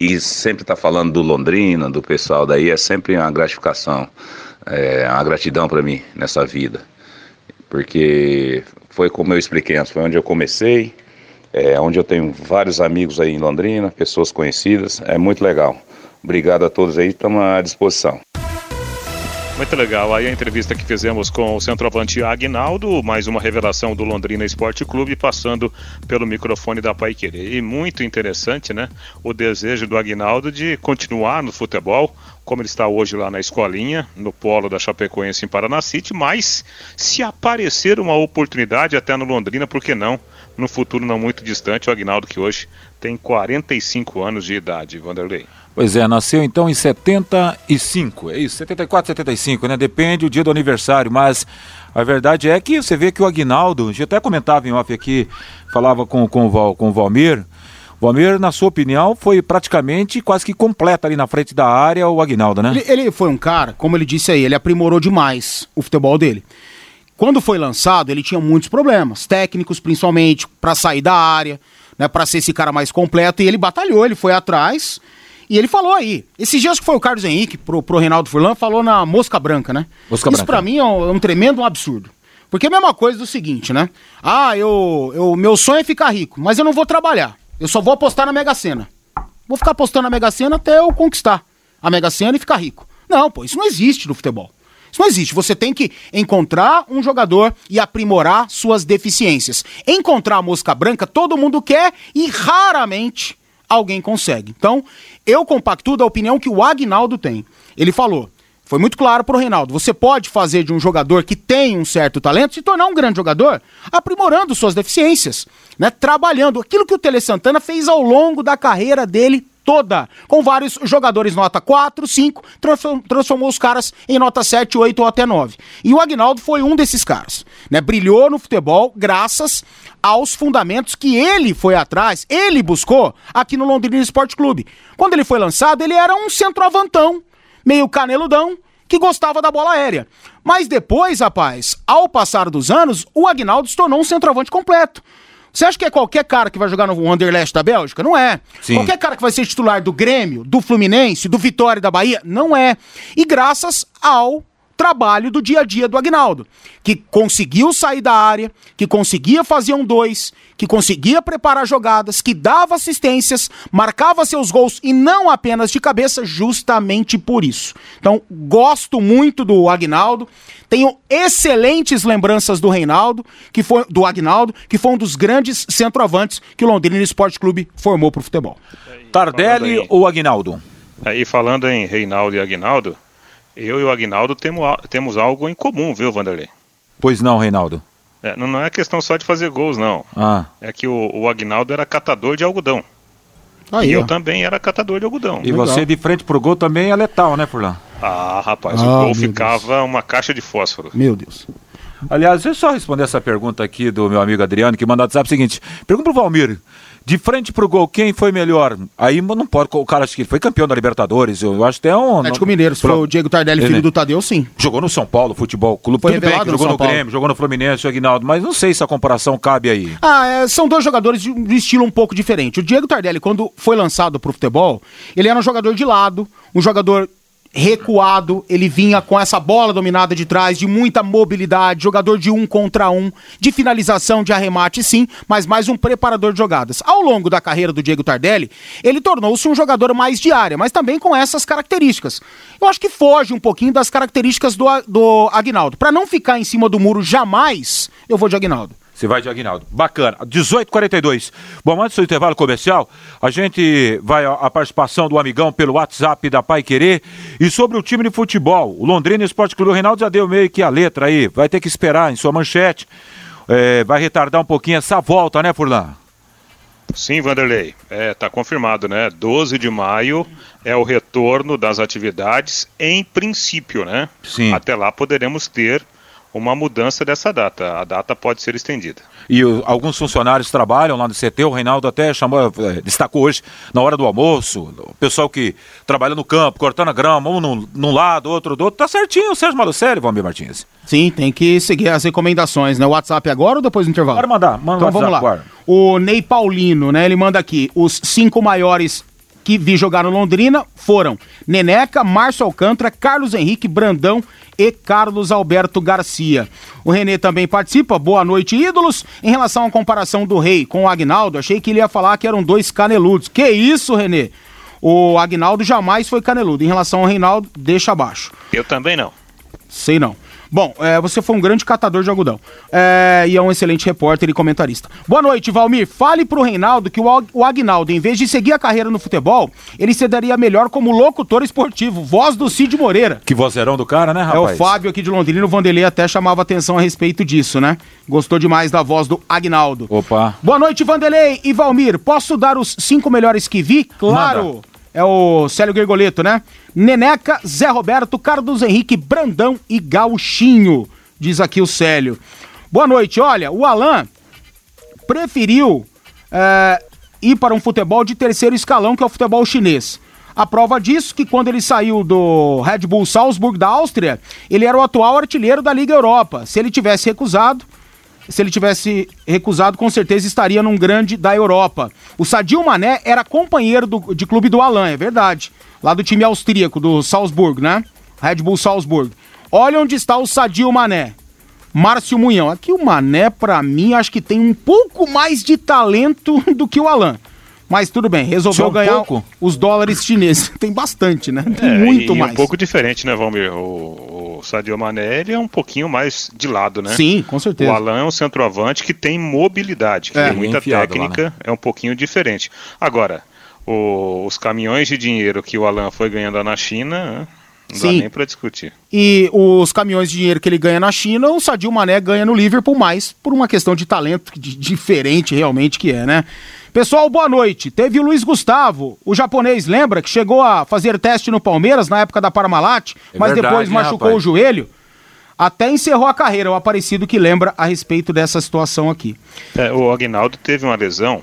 E sempre estar falando do Londrina, do pessoal daí, é sempre uma gratificação, é uma gratidão para mim nessa vida. Porque foi como eu expliquei antes, foi onde eu comecei, é, onde eu tenho vários amigos aí em Londrina, pessoas conhecidas, é muito legal. Obrigado a todos aí, estamos à disposição. Muito legal. Aí a entrevista que fizemos com o centroavante Agnaldo, mais uma revelação do Londrina Esporte Clube, passando pelo microfone da Pai Querer. E muito interessante, né? O desejo do Agnaldo de continuar no futebol, como ele está hoje lá na escolinha, no polo da Chapecoense em Paranacite, mas se aparecer uma oportunidade até no Londrina, por que não? No futuro não muito distante, o Agnaldo que hoje tem 45 anos de idade, Vanderlei. Pois é, nasceu então em 75, é isso, 74, 75, né? Depende o dia do aniversário, mas a verdade é que você vê que o Aguinaldo, a gente até comentava em off aqui, falava com, com, o, Val, com o Valmir, o Valmir, na sua opinião, foi praticamente quase que completo ali na frente da área o Aguinaldo, né? Ele, ele foi um cara, como ele disse aí, ele aprimorou demais o futebol dele. Quando foi lançado, ele tinha muitos problemas, técnicos principalmente, para sair da área, né, para ser esse cara mais completo, e ele batalhou, ele foi atrás e ele falou aí. Esses dias que foi o Carlos Henrique pro, pro Reinaldo Furlan, falou na mosca branca, né? Mosca Isso para mim é um, é um, tremendo absurdo. Porque é a mesma coisa do seguinte, né? Ah, eu, eu. Meu sonho é ficar rico, mas eu não vou trabalhar. Eu só vou apostar na Mega Sena. Vou ficar apostando na Mega Sena até eu conquistar a Mega Sena e ficar rico. Não, pô, isso não existe no futebol. Isso não existe. Você tem que encontrar um jogador e aprimorar suas deficiências. Encontrar a mosca branca todo mundo quer e raramente alguém consegue. Então, eu compactuo da opinião que o Agnaldo tem. Ele falou, foi muito claro para o Reinaldo, você pode fazer de um jogador que tem um certo talento se tornar um grande jogador, aprimorando suas deficiências, né? trabalhando aquilo que o Tele Santana fez ao longo da carreira dele toda, com vários jogadores nota 4, 5, transformou os caras em nota 7, 8 ou até 9. E o Agnaldo foi um desses caras, né? Brilhou no futebol graças aos fundamentos que ele foi atrás, ele buscou aqui no Londrina Esporte Clube. Quando ele foi lançado, ele era um centroavantão, meio caneludão, que gostava da bola aérea. Mas depois, rapaz, ao passar dos anos, o Agnaldo se tornou um centroavante completo. Você acha que é qualquer cara que vai jogar no Wanderlust da Bélgica? Não é. Sim. Qualquer cara que vai ser titular do Grêmio, do Fluminense, do Vitória da Bahia? Não é. E graças ao trabalho do dia a dia do Agnaldo, que conseguiu sair da área, que conseguia fazer um dois, que conseguia preparar jogadas, que dava assistências, marcava seus gols e não apenas de cabeça, justamente por isso. Então, gosto muito do Agnaldo, tenho excelentes lembranças do Reinaldo, que foi do Agnaldo, que foi um dos grandes centroavantes que o Londrina Esporte Clube formou para o futebol. Tardelli ou Agnaldo? Aí falando em Reinaldo e Agnaldo, eu e o Agnaldo temos, temos algo em comum, viu, Vanderlei? Pois não, Reinaldo. É, não, é questão só de fazer gols, não. Ah. É que o, o Agnaldo era catador de algodão. Aí, e eu também era catador de algodão. E Legal. você de frente pro gol também é letal, né, Furlan? Ah, rapaz, ah, o gol ficava Deus. uma caixa de fósforo. Meu Deus. Aliás, deixa eu só responder essa pergunta aqui do meu amigo Adriano, que mandou o WhatsApp o seguinte: pergunta pro Valmir. De frente pro gol, quem foi melhor? Aí não pode. O cara acho que foi campeão da Libertadores. Eu acho que é um. Atlético Mineiro, se foi o Diego Tardelli, filho do Tadeu, sim. Jogou no São Paulo, futebol clube. Foi Tudo bem, jogou no, no Grêmio, jogou no Fluminense, o Aguinaldo, mas não sei se a comparação cabe aí. Ah, é, são dois jogadores de, de estilo um pouco diferente. O Diego Tardelli, quando foi lançado pro futebol, ele era um jogador de lado, um jogador recuado, ele vinha com essa bola dominada de trás, de muita mobilidade, jogador de um contra um, de finalização, de arremate sim, mas mais um preparador de jogadas. Ao longo da carreira do Diego Tardelli, ele tornou-se um jogador mais de área, mas também com essas características. Eu acho que foge um pouquinho das características do, do Agnaldo. Para não ficar em cima do muro jamais, eu vou de Agnaldo. Você vai de Aguinaldo. Bacana. 18h42. Bom, antes do intervalo comercial, a gente vai a participação do amigão pelo WhatsApp da Pai Querer e sobre o time de futebol. O Londrina Esporte Clube. O Reinaldo já deu meio que a letra aí. Vai ter que esperar em sua manchete. É, vai retardar um pouquinho essa volta, né, Furlan? Sim, Vanderlei. É, tá confirmado, né? 12 de maio é o retorno das atividades em princípio, né? Sim. Até lá poderemos ter uma mudança dessa data. A data pode ser estendida. E o, alguns funcionários trabalham lá no CT, o Reinaldo até chamou, é, destacou hoje, na hora do almoço, o pessoal que trabalha no campo, cortando a grama, um num, num lado, outro do outro, tá certinho o Sérgio Malucelli, Valmir Martins. Sim, tem que seguir as recomendações, né? O WhatsApp agora ou depois do intervalo? Pode mandar, manda então vamos lá. Agora. O Ney Paulino, né? Ele manda aqui, os cinco maiores que vi jogar no Londrina foram Neneca, Márcio Alcântara, Carlos Henrique, Brandão e Carlos Alberto Garcia. O Renê também participa. Boa noite, ídolos. Em relação à comparação do Rei com o Agnaldo, achei que ele ia falar que eram dois caneludos. Que isso, Renê? O Agnaldo jamais foi caneludo. Em relação ao Reinaldo, deixa abaixo. Eu também não. Sei não. Bom, é, você foi um grande catador de algodão. É, e é um excelente repórter e comentarista. Boa noite, Valmir. Fale pro Reinaldo que o, o Agnaldo, em vez de seguir a carreira no futebol, ele se daria melhor como locutor esportivo, voz do Cid Moreira. Que vozeirão do cara, né, rapaz? É o Fábio aqui de Londrina, o Vanderlei até chamava atenção a respeito disso, né? Gostou demais da voz do Agnaldo. Opa. Boa noite, Vanderlei e Valmir. Posso dar os cinco melhores que vi? Claro. Manda é o Célio Gergoleto, né? Neneca, Zé Roberto, Carlos Henrique, Brandão e Gauchinho, diz aqui o Célio. Boa noite, olha, o Alan preferiu é, ir para um futebol de terceiro escalão, que é o futebol chinês. A prova disso que quando ele saiu do Red Bull Salzburg da Áustria, ele era o atual artilheiro da Liga Europa. Se ele tivesse recusado, se ele tivesse recusado, com certeza estaria num grande da Europa. O Sadio Mané era companheiro do, de clube do Alan, é verdade. Lá do time austríaco, do Salzburg, né? Red Bull Salzburg. Olha onde está o Sadio Mané. Márcio Munhão. Aqui o Mané, para mim, acho que tem um pouco mais de talento do que o Alan. Mas tudo bem, resolveu um ganhar pouco? os dólares chineses. Tem bastante, né? Tem é, muito e mais. um pouco diferente, né, Valmir? O, o Sadio Mané ele é um pouquinho mais de lado, né? Sim, com certeza. O Alan é um centroavante que tem mobilidade, que é, tem muita técnica, lá, né? é um pouquinho diferente. Agora, o, os caminhões de dinheiro que o Alan foi ganhando na China... Não Sim. dá nem pra discutir. E os caminhões de dinheiro que ele ganha na China, o Sadio Mané ganha no Liverpool mais por uma questão de talento de, diferente realmente que é, né? Pessoal, boa noite. Teve o Luiz Gustavo, o japonês, lembra? Que chegou a fazer teste no Palmeiras na época da Parmalat, é mas verdade, depois machucou o joelho. Até encerrou a carreira, o Aparecido que lembra a respeito dessa situação aqui. É, o Agnaldo teve uma lesão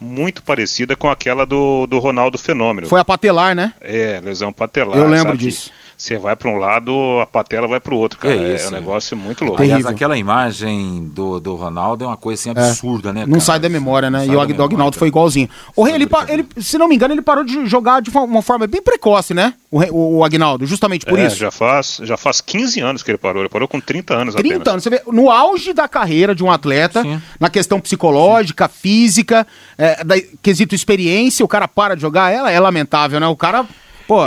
muito parecida com aquela do, do Ronaldo Fenômeno. Foi a patelar, né? É, lesão patelar. Eu lembro disso. Você vai para um lado, a patela vai para o outro, cara. É, é, um negócio muito louco. Aliás, aquela imagem do, do Ronaldo é uma coisa assim é. absurda, é. né? Não cara? sai da memória, né? Não e o Agnaldo foi igualzinho. O Rei, ele, ele, se não me engano, ele parou de jogar de uma forma bem precoce, né? O, o, o Agnaldo, justamente por é, isso. Já faz, já faz 15 anos que ele parou. Ele parou com 30 anos 30 apenas. anos. Você vê, no auge da carreira de um atleta, Sim. na questão psicológica, Sim. física, é, da, quesito experiência, o cara para de jogar, ela é lamentável, né? O cara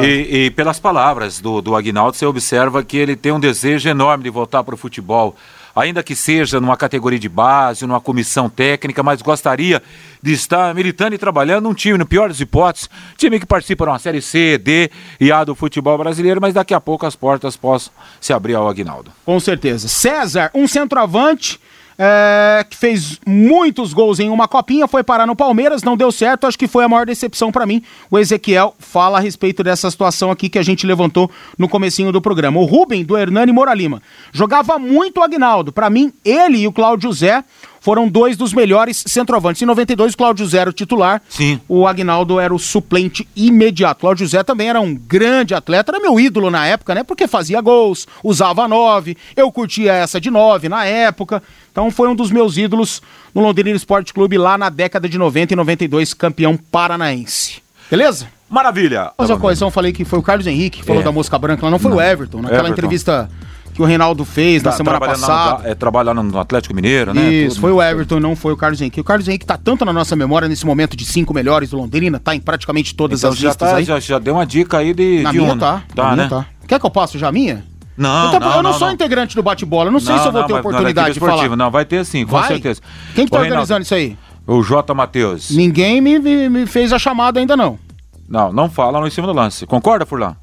e, e, pelas palavras do, do Agnaldo, você observa que ele tem um desejo enorme de voltar para o futebol. Ainda que seja numa categoria de base, numa comissão técnica, mas gostaria de estar militando e trabalhando num time, no pior das hipóteses, time que participa de uma Série C, D e A do futebol brasileiro, mas daqui a pouco as portas possam se abrir ao Agnaldo. Com certeza. César, um centroavante é, que fez muitos gols em uma copinha, foi parar no Palmeiras, não deu certo, acho que foi a maior decepção para mim. O Ezequiel fala a respeito dessa situação aqui que a gente levantou no comecinho do programa. O Rubem, do Hernani Moura Lima, jogava muito o Agnaldo. Para mim, ele e o Cláudio Zé foram dois dos melhores centroavantes. Em 92, o Cláudio Zé era o titular. Sim. O Agnaldo era o suplente imediato. Cláudio Zé também era um grande atleta, era meu ídolo na época, né? Porque fazia gols, usava nove, eu curtia essa de nove na época. Então foi um dos meus ídolos no Londrina Esporte Clube lá na década de 90 e 92, campeão paranaense. Beleza? Maravilha! Mas a correção, falei que foi o Carlos Henrique que falou é. da mosca branca, não foi não. o Everton, naquela Everton. entrevista que o Reinaldo fez na semana passada. No, é, trabalhar no Atlético Mineiro, né? Isso, Tudo foi o Everton, não foi o Carlos Henrique. O Carlos Henrique tá tanto na nossa memória nesse momento de cinco melhores do Londrina, tá em praticamente todas então, as já listas tá, aí. Já, já deu uma dica aí de, na de minha tá, tá, na né? Minha tá. Quer que eu passe já a minha? Não, eu, tô- não, eu não, não, sou não. integrante do bate-bola, não sei se eu vou ter mas não é oportunidade de falar. Não, vai ter sim, com Vai? certeza. Quem que tá Ô, Reinaldo, organizando isso aí? O J. Matheus. Ninguém me, me- me fez a chamada ainda não. Não, não fala no em cima do lance. Concorda, Furlan?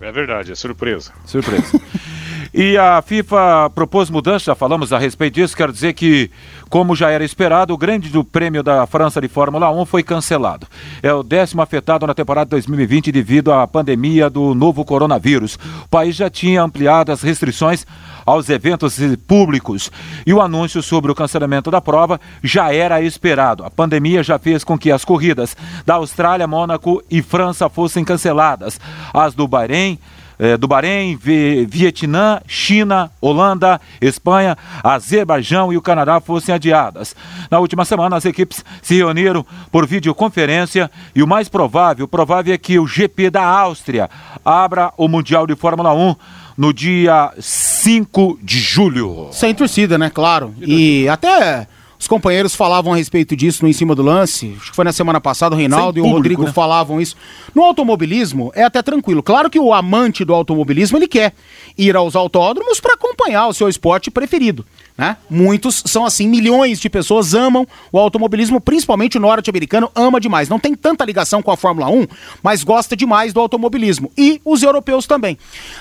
É verdade, é surpresa. Surpresa. e a FIFA propôs mudança, já falamos a respeito disso, quero dizer que, como já era esperado, o grande do prêmio da França de Fórmula 1 foi cancelado. É o décimo afetado na temporada 2020 devido à pandemia do novo coronavírus. O país já tinha ampliado as restrições aos eventos públicos e o anúncio sobre o cancelamento da prova já era esperado. A pandemia já fez com que as corridas da Austrália, Mônaco e França fossem canceladas. As do Bahrein eh, do Bahrein, Vi- Vietnã, China, Holanda, Espanha, Azerbaijão e o Canadá fossem adiadas. Na última semana, as equipes se reuniram por videoconferência e o mais provável, provável é que o GP da Áustria abra o Mundial de Fórmula 1 no dia 5 de julho. Sem torcida, né? Claro. E até os companheiros falavam a respeito disso no Em Cima do Lance. Acho que foi na semana passada, o Reinaldo Sem e o público, Rodrigo né? falavam isso. No automobilismo é até tranquilo. Claro que o amante do automobilismo ele quer ir aos autódromos para acompanhar o seu esporte preferido. Né? Muitos são assim, milhões de pessoas amam o automobilismo, principalmente o norte-americano ama demais. Não tem tanta ligação com a Fórmula 1, mas gosta demais do automobilismo. E os europeus também.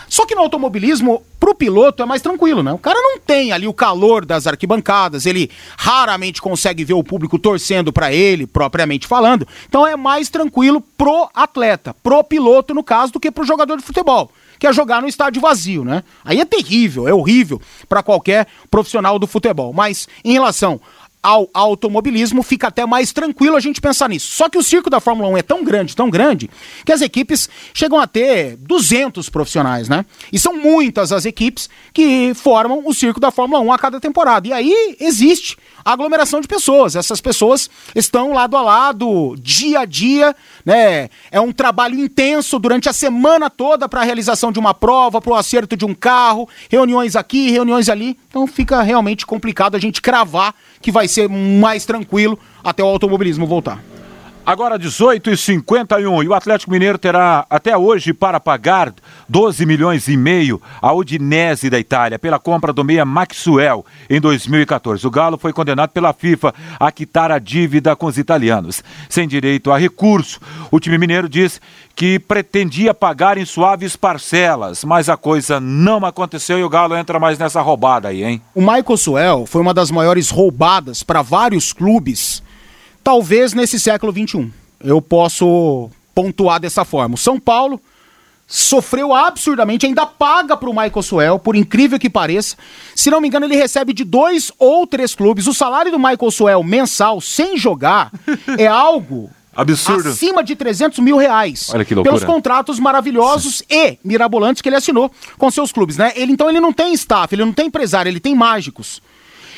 Só que no automobilismo, pro piloto é mais tranquilo, né? O cara não tem ali o calor das arquibancadas, ele raramente consegue ver o público torcendo para ele, propriamente falando. Então é mais tranquilo pro atleta, pro piloto no caso, do que pro jogador de futebol que é jogar no estádio vazio, né? Aí é terrível, é horrível para qualquer profissional do futebol. Mas em relação ao automobilismo, fica até mais tranquilo a gente pensar nisso. Só que o circo da Fórmula 1 é tão grande, tão grande, que as equipes chegam a ter 200 profissionais, né? E são muitas as equipes que formam o circo da Fórmula 1 a cada temporada. E aí existe a aglomeração de pessoas. Essas pessoas estão lado a lado, dia a dia, né? É um trabalho intenso durante a semana toda para a realização de uma prova, para o acerto de um carro, reuniões aqui, reuniões ali. Então fica realmente complicado a gente cravar que vai ser mais tranquilo até o automobilismo voltar. Agora 18 e 51 o Atlético Mineiro terá até hoje para pagar 12 milhões e meio à Udinese da Itália pela compra do meia Maxwell em 2014. O Galo foi condenado pela FIFA a quitar a dívida com os italianos, sem direito a recurso. O time mineiro diz que pretendia pagar em suaves parcelas, mas a coisa não aconteceu e o Galo entra mais nessa roubada aí, hein? O Michael Suel foi uma das maiores roubadas para vários clubes, talvez nesse século XXI. Eu posso pontuar dessa forma. O São Paulo sofreu absurdamente, ainda paga para o Michael Suel, por incrível que pareça. Se não me engano, ele recebe de dois ou três clubes. O salário do Michael Suel mensal, sem jogar, é algo Absurdo. acima de 300 mil reais. Olha que loucura. Pelos contratos maravilhosos e mirabolantes que ele assinou com seus clubes, né? Ele, então ele não tem staff, ele não tem empresário, ele tem mágicos.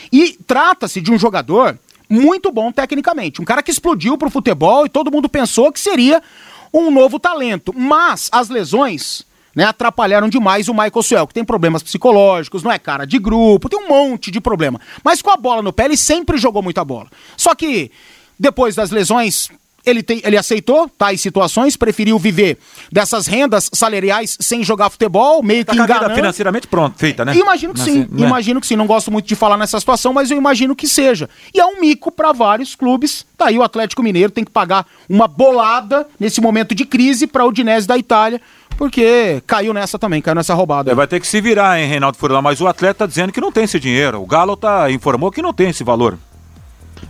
E trata-se de um jogador muito bom tecnicamente, um cara que explodiu pro futebol e todo mundo pensou que seria um novo talento. Mas as lesões né, atrapalharam demais o Michael Suel, que tem problemas psicológicos, não é cara de grupo, tem um monte de problema. Mas com a bola no pé, ele sempre jogou muita bola. Só que depois das lesões, ele, tem, ele aceitou tais situações, preferiu viver dessas rendas salariais sem jogar futebol, meio que Tá com a vida enganando. financeiramente pronto, feita, né? Imagino que sim, sei, né? imagino que sim. Não gosto muito de falar nessa situação, mas eu imagino que seja. E é um mico para vários clubes. Tá aí o Atlético Mineiro tem que pagar uma bolada nesse momento de crise para o Udinese da Itália, porque caiu nessa também, caiu nessa roubada. É, vai ter que se virar, hein, Reinaldo Furlan? Mas o atleta tá dizendo que não tem esse dinheiro. O Galo tá, informou que não tem esse valor.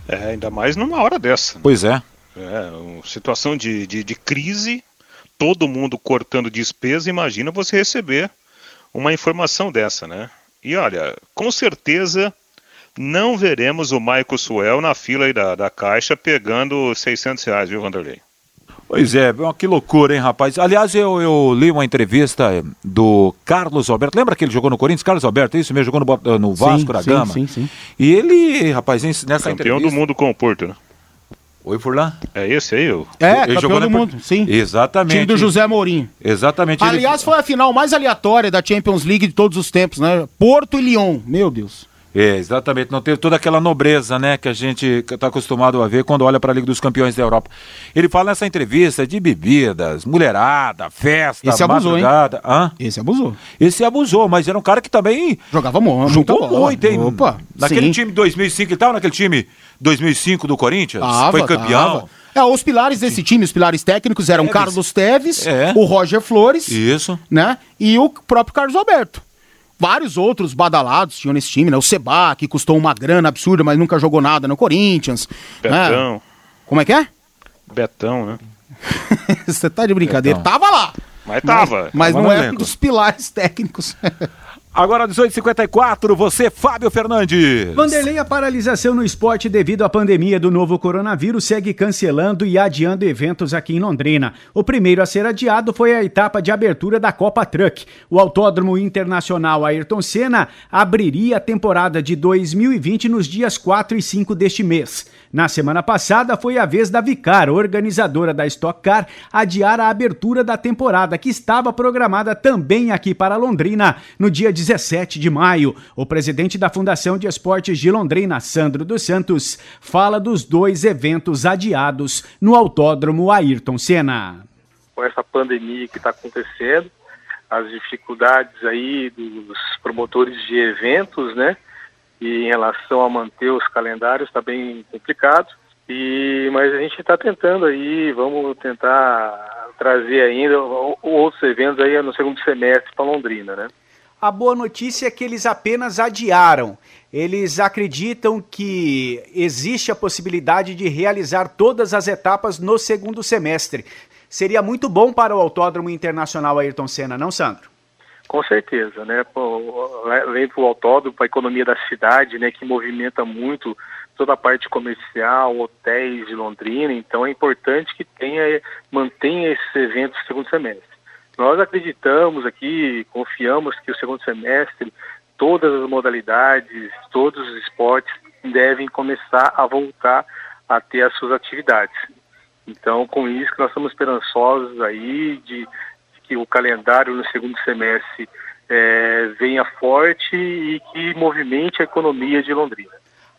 É, ainda mais numa hora dessa. Pois é. É, uma situação de, de, de crise, todo mundo cortando despesa, imagina você receber uma informação dessa, né? E olha, com certeza não veremos o Michael Suel na fila aí da, da caixa pegando 600 reais, viu, Vanderlei? Pois é, que loucura, hein, rapaz? Aliás, eu, eu li uma entrevista eh, do Carlos Alberto. Lembra que ele jogou no Corinthians? Carlos Alberto, é isso mesmo? Jogou no, no Vasco da sim, Gama. sim, sim. E ele, rapaz, nessa Campeão entrevista... do mundo com o Porto, né? Oi, Furlan? É esse aí, o... É, Ele campeão jogou do na- mundo, sim. Exatamente. Time do José Mourinho. Exatamente. ele- Aliás, foi a final mais aleatória da Champions League de todos os tempos, né? Porto e Lyon, meu Deus. É, exatamente, não teve toda aquela nobreza, né, que a gente está acostumado a ver quando olha para a Liga dos Campeões da Europa. Ele fala nessa entrevista de bebidas, mulherada, festa, Esse abusou, madrugada. hein? Hã? Esse abusou. Esse abusou, mas era um cara que também Jogava muito, jogou bola. muito, hein? Opa, naquele sim. time de 2005, ele estava naquele time 2005 do Corinthians? Tava, Foi campeão. tava. É, os pilares desse time, os pilares técnicos eram Teves. Carlos Teves, É. o Roger Flores, Isso. né? E o próprio Carlos Alberto. Vários outros badalados tinham nesse time, né? O Seba, que custou uma grana absurda, mas nunca jogou nada no Corinthians. né? Betão. Como é que é? Betão, né? Você tá de brincadeira. Betão. Tava lá. Mas tava. Mas Tava não é um dos pilares técnicos. Agora 18h54, você, Fábio Fernandes. Vanderlei, a paralisação no esporte devido à pandemia do novo coronavírus segue cancelando e adiando eventos aqui em Londrina. O primeiro a ser adiado foi a etapa de abertura da Copa Truck. O Autódromo Internacional Ayrton Senna abriria a temporada de 2020 nos dias 4 e 5 deste mês. Na semana passada foi a vez da Vicar, organizadora da Stock Car, adiar a abertura da temporada, que estava programada também aqui para Londrina no dia 17 de maio. O presidente da Fundação de Esportes de Londrina, Sandro dos Santos, fala dos dois eventos adiados no Autódromo Ayrton Senna. com essa pandemia que está acontecendo, as dificuldades aí dos promotores de eventos, né? E em relação a manter os calendários está bem complicado. E mas a gente está tentando aí, vamos tentar trazer ainda outros eventos aí no segundo semestre para Londrina, né? A boa notícia é que eles apenas adiaram. Eles acreditam que existe a possibilidade de realizar todas as etapas no segundo semestre. Seria muito bom para o Autódromo Internacional Ayrton Senna, não, Sandro? Com certeza, né? Pô, Além do autódromo, a economia da cidade, né, que movimenta muito toda a parte comercial, hotéis de Londrina, então é importante que tenha, mantenha esses eventos no segundo semestre. Nós acreditamos aqui, confiamos que o segundo semestre, todas as modalidades, todos os esportes devem começar a voltar a ter as suas atividades. Então, com isso nós estamos esperançosos aí de que o calendário no segundo semestre eh, venha forte e que movimente a economia de Londrina.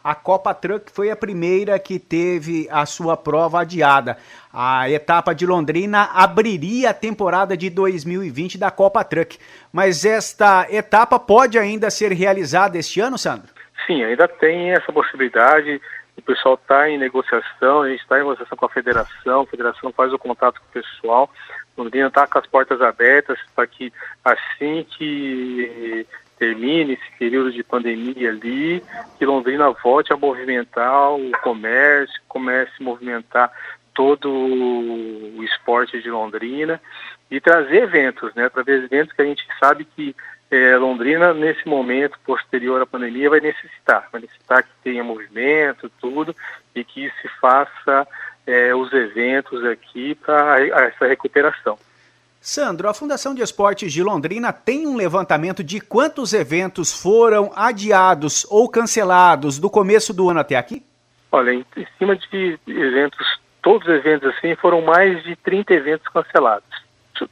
A Copa Truck foi a primeira que teve a sua prova adiada. A etapa de Londrina abriria a temporada de 2020 da Copa Truck. Mas esta etapa pode ainda ser realizada este ano, Sandro? Sim, ainda tem essa possibilidade. O pessoal está em negociação, a gente está em negociação com a federação, a federação faz o contato com o pessoal. Londrina está com as portas abertas para que assim que termine esse período de pandemia ali, que Londrina volte a movimentar o comércio, comece a movimentar todo o esporte de Londrina e trazer eventos, né? Trazer eventos que a gente sabe que eh, Londrina, nesse momento posterior à pandemia, vai necessitar. Vai necessitar que tenha movimento, tudo, e que se faça eh, os eventos aqui para essa recuperação. Sandro, a Fundação de Esportes de Londrina tem um levantamento de quantos eventos foram adiados ou cancelados do começo do ano até aqui? Olha, em, em cima de eventos, todos os eventos assim, foram mais de 30 eventos cancelados.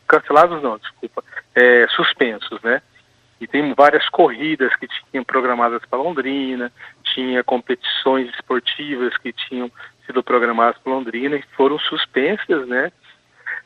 Cancelados não, desculpa, é, suspensos, né? E tem várias corridas que tinham programadas para Londrina, tinha competições esportivas que tinham sido programadas para Londrina e foram suspensas, né?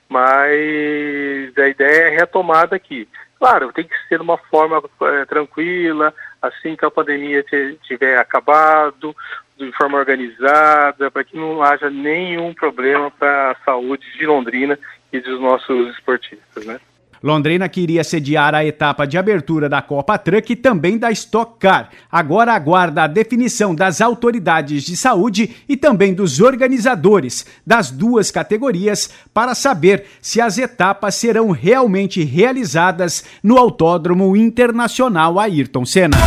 Mas a ideia é retomada aqui. Claro, tem que ser de uma forma eh, tranquila, assim que a pandemia tiver acabado, de forma organizada, para que não haja nenhum problema para a saúde de Londrina e dos nossos esportistas, né? Londrina queria sediar a etapa de abertura da Copa Truck e também da Stock Car. Agora aguarda a definição das autoridades de saúde e também dos organizadores das duas categorias para saber se as etapas serão realmente realizadas no Autódromo Internacional Ayrton Senna.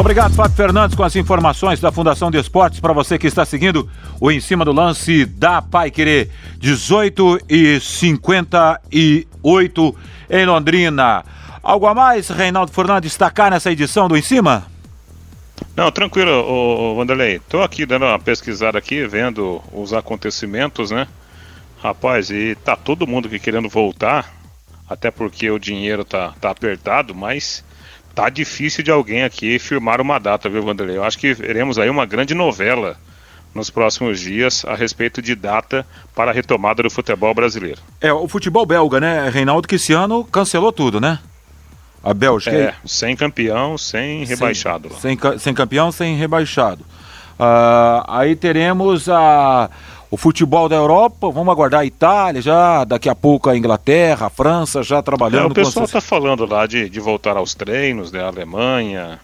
Obrigado, Fábio Fernandes, com as informações da Fundação de Esportes. Para você que está seguindo o Em Cima do Lance da Pai Querer, 18 e 58 em Londrina. Algo a mais, Reinaldo Fernandes, destacar nessa edição do Em Cima? Não, tranquilo, ô, ô, aqui dando uma pesquisada aqui, vendo os acontecimentos, né? Rapaz, e tá todo mundo aqui querendo voltar, até porque o dinheiro tá, tá apertado, mas tá difícil de alguém aqui firmar uma data, viu, Vanderlei? Eu acho que veremos aí uma grande novela nos próximos dias a respeito de data para a retomada do futebol brasileiro. É, o futebol belga, né, Reinaldo, que esse ano cancelou tudo, né? A Bélgica. É, sem campeão, sem rebaixado. Sem, sem, sem campeão, sem rebaixado. Uh, aí teremos a, o futebol da Europa, vamos aguardar a Itália já, daqui a pouco a Inglaterra, a França já trabalhando. É, o pessoal está falando lá de, de voltar aos treinos, né? A Alemanha,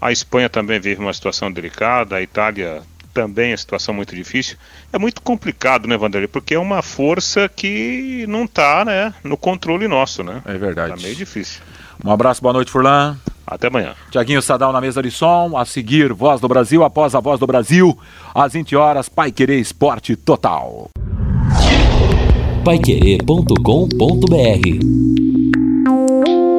a Espanha também vive uma situação delicada, a Itália também é situação muito difícil. É muito complicado, né, Vanderlei? Porque é uma força que não está né, no controle nosso, né? É verdade. Está meio difícil. Um abraço, boa noite, Furlan. Até amanhã. Tiaguinho Sadal na mesa de som. A seguir, Voz do Brasil. Após a Voz do Brasil, às 20 horas, Pai Querer Esporte Total. Paiquerê.com.br